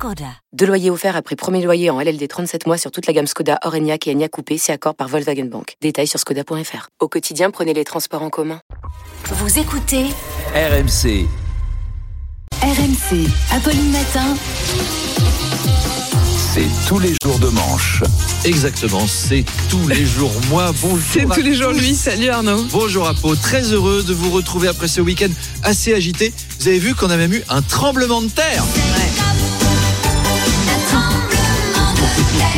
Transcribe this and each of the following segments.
Skoda. Deux loyers offerts après premier loyer en LLD 37 mois sur toute la gamme Skoda, Orenia et Enya Coupé, c'est accord par Volkswagen Bank. Détails sur skoda.fr. Au quotidien, prenez les transports en commun. Vous écoutez RMC. RMC. Apolline Matin. C'est tous les jours de manche. Exactement, c'est tous les jours moi. Bonjour. C'est à tous les jours lui. Salut Arnaud. Bonjour Apo, très heureux de vous retrouver après ce week-end assez agité. Vous avez vu qu'on a même eu un tremblement de terre.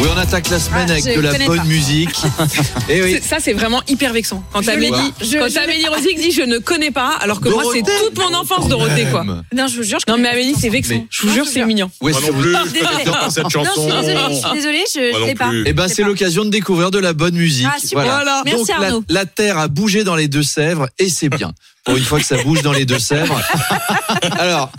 Oui, on attaque la semaine Ah, avec je de la bonne pas. musique. Et oui. C'est- Ça, c'est vraiment hyper vexant. Quand Je Amélie, quand Amélie Rosic dit je ne connais pas, alors que moi, c'est toute mon enfance, Dorothée, quoi. Non, je vous jure, je Non, mais Amélie, c'est vexant. Mais- Je vous jure, je c'est mignon. Moi non plus, je cette Non, chanson. je suis désolée, je suis désolée, je Moi non sais pas. Eh ben, c'est l'occasion de découvrir de la bonne musique. Ah, super. Voilà. Merci, Donc, la, Arnaud. la terre a bougé dans les Deux-Sèvres et c'est bien. Pour une fois que ça bouge dans les Deux-Sèvres. Alors,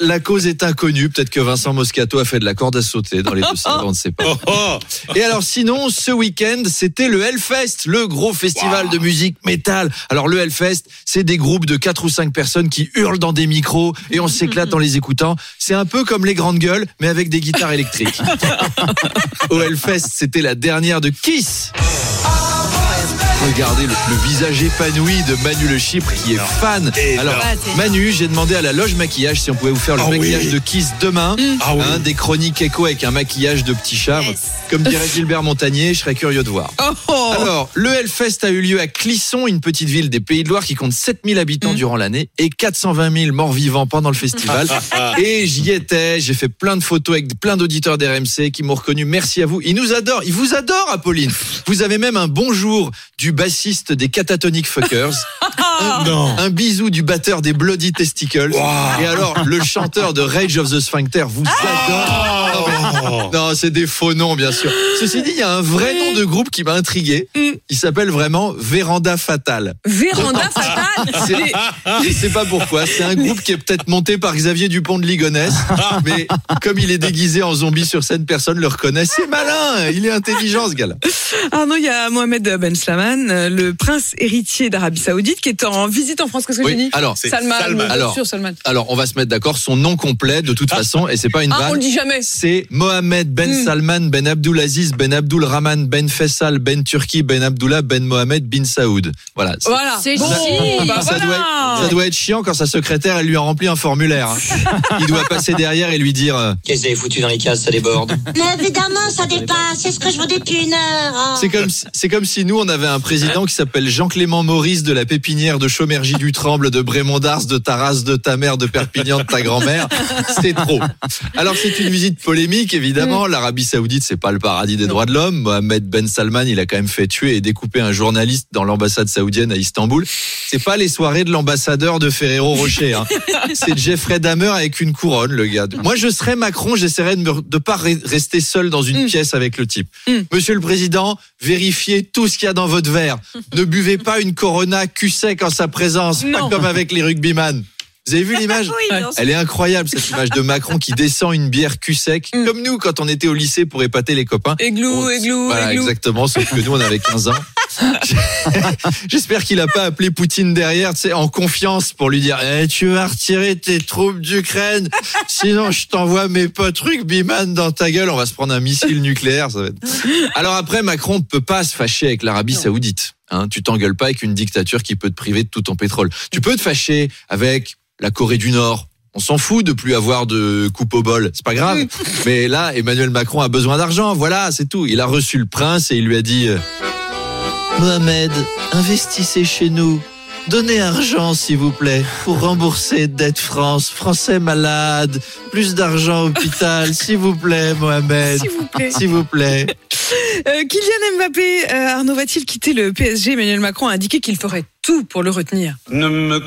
la cause est inconnue. Peut-être que Vincent Moscato a fait de la corde à sauter dans les Deux-Sèvres, on ne sait pas. Oh, oh. Et alors, sinon, ce week-end, c'était le Hellfest, le gros festival de musique métal. Alors, le Hellfest, c'est des groupes de quatre ou cinq personnes qui hurlent dans des micros et on s'éclate en les écoutant. C'est un peu comme les grandes gueules, mais avec des guitares électriques. Au Hellfest, c'était la dernière de Kiss. Regardez le, le visage épanoui de Manu Le Chypre qui est fan. Alors, Ah, Manu, j'ai demandé à la loge maquillage si on pouvait vous faire le Ah oui. maquillage de Kiss demain. Ah oui. Hein, des chroniques écho avec un maquillage de petit chat. Yes. Comme dirait Gilbert Montagnier, je serais curieux de voir. Oh, oh. Alors, le Hellfest a eu lieu à Clisson, une petite ville des Pays de Loire qui compte 7000 habitants durant l'année et 420 000 morts vivants pendant le festival. et j'y étais, j'ai fait plein de photos avec plein d'auditeurs d'RMC qui m'ont reconnu. Merci à vous. Ils nous adorent, ils vous adorent, Apolline. Vous avez même un bonjour du bassiste des Catatonic Fuckers. un, Non. un bisou du batteur des Bloody Testicles. Et alors, le chanteur de Rage of the Sphincter vous adore. Oh. Non, c'est des faux noms, bien sûr. Ceci dit, il y a un vrai nom de groupe qui m'a intrigué. Il s'appelle vraiment Véranda Fatale. Véranda fatale. C'est- Je sais pas pourquoi. C'est un groupe qui est peut-être monté par Xavier Dupont de Ligonnès. Mais comme il est déguisé en zombie sur scène, personne le reconnaît. C'est malin. Il est intelligent, ce gars-là. Arnaud, il y a Mohamed Ben Slaman, euh, le prince héritier d'Arabie Saoudite, qui est en visite en France. Qu'est-ce que Oui, j'ai dit alors, c'est Salman. Salman. bien Alors, sûr, Salman. Alors, on va se mettre d'accord. Son nom complet, de toute façon, et c'est pas une Ah, on vanne. le dit jamais. C'est Mohamed Ben Hmm. Salman Ben Abdulaziz Ben Abdul Rahman Ben Faisal Ben Turki Ben Abdullah Ben Mohamed Bin Saoud. Voilà. C'est- Voilà. C'est Bon, chic. bah ça, voilà. doit être, ça doit être chiant quand sa secrétaire elle lui a rempli un formulaire. hein. Il doit passer derrière et lui dire euh, Qu'est-ce que vous avez foutu dans les cases, ça déborde? Mais évidemment, ça dépasse. C'est ce que je veux depuis une heure. hein. c'est comme si- c'est comme si nous on avait un président qui s'appelle Jean-Clément Maurice de la pépinière de Chaumergy du Tremble de Brémond d'Ars de Taras de ta mère de Perpignan de ta grand-mère. C'est trop. Alors c'est une visite polémique évidemment. L'Arabie Saoudite c'est pas le paradis des droits de l'homme. Mohamed Ben Salman il a quand même fait tuer et découper un journaliste dans l'ambassade saoudienne à Istanbul. C'est pas les soirées de l'ambassadeur de Ferrero Rocher. Hein. C'est Jeffrey Dahmer avec une couronne, le gars. Moi, je serais Macron, j'essaierais de ne pas re- rester seul dans une Mm. pièce avec le type. Mm. Monsieur le Président, vérifiez tout ce qu'il y a dans votre verre. ne buvez pas une Corona cul sec en sa présence, Non. pas comme avec les rugbyman. Vous avez vu l'image Oui. Elle est incroyable, cette image de Macron qui descend une bière cul sec, Mm. comme nous quand on était au lycée pour épater les copains. Églou, On- églou, Voilà, églou. exactement, sauf que nous, on avait 15 ans. J'espère qu'il a pas appelé Poutine derrière, tu sais, en confiance pour lui dire Eh, Tu vas retirer tes troupes d'Ukraine, sinon je t'envoie mes potes rugbyman dans ta gueule, on va se prendre un missile nucléaire. Ça va être... Alors après, Macron ne peut pas se fâcher avec l'Arabie Saoudite. Hein, tu t'engueules pas avec une dictature qui peut te priver de tout ton pétrole. Tu peux te fâcher avec la Corée du Nord. On s'en fout de plus avoir de coupe au bol, c'est pas grave. Mais là, Emmanuel Macron a besoin d'argent, voilà, c'est tout. Il a reçu le prince et il lui a dit euh, Mohamed, investissez chez nous. Donnez argent, s'il vous plaît, pour rembourser dette France, Français malades, plus d'argent hôpital, s'il vous plaît, Mohamed. S'il vous plaît. S'il vous plaît. Euh, Kylian Mbappé, euh, Arnaud va-t-il quitter le PSG Emmanuel Macron a indiqué qu'il ferait tout pour le retenir. Ne me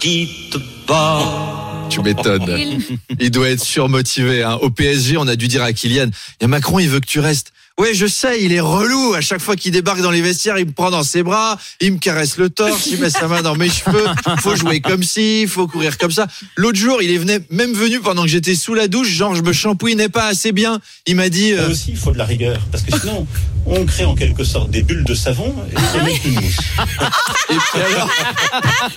quitte pas. Tu m'étonnes. Il doit être surmotivé. Hein. Au PSG, on a dû dire à Kylian, il y a Macron, il veut que tu restes. Ouais, je sais, il est relou. À chaque fois qu'il débarque dans les vestiaires, il me prend dans ses bras, il me caresse le torse, il met sa main dans mes cheveux. Faut jouer comme ci, faut courir comme ça. L'autre jour, il est venu, même venu pendant que j'étais sous la douche, genre je me shampouinais pas assez bien. Il m'a dit. Là euh, aussi, il faut de la rigueur, parce que sinon, on crée en quelque sorte des bulles de savon et on met une mousse. et puis alors,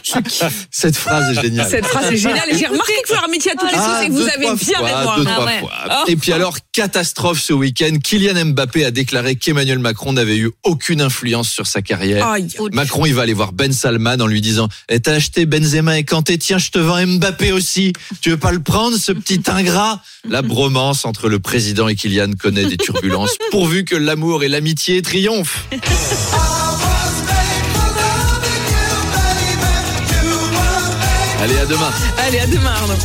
cette phrase est géniale. Cette phrase est géniale. Et j'ai remarqué que Florent Métier à toutes les Ah, sauces et que vous avez bien fois, mémoire. deux, Ah trois ouais. fois. Et puis alors, catastrophe ce week-end, Kylian Mbappé a déclaré qu'Emmanuel Macron n'avait eu aucune influence sur sa carrière. Aïe. Macron, il va aller voir Ben Salman en lui disant Eh, T'as acheté Benzema et Kanté, tiens, je te vends Mbappé aussi. Tu veux pas le prendre, ce petit ingrat? La bromance entre le président et Kylian connaît des turbulences, pourvu que l'amour et l'amitié triomphent. Allez, à demain. Allez, à demain, Arnaud.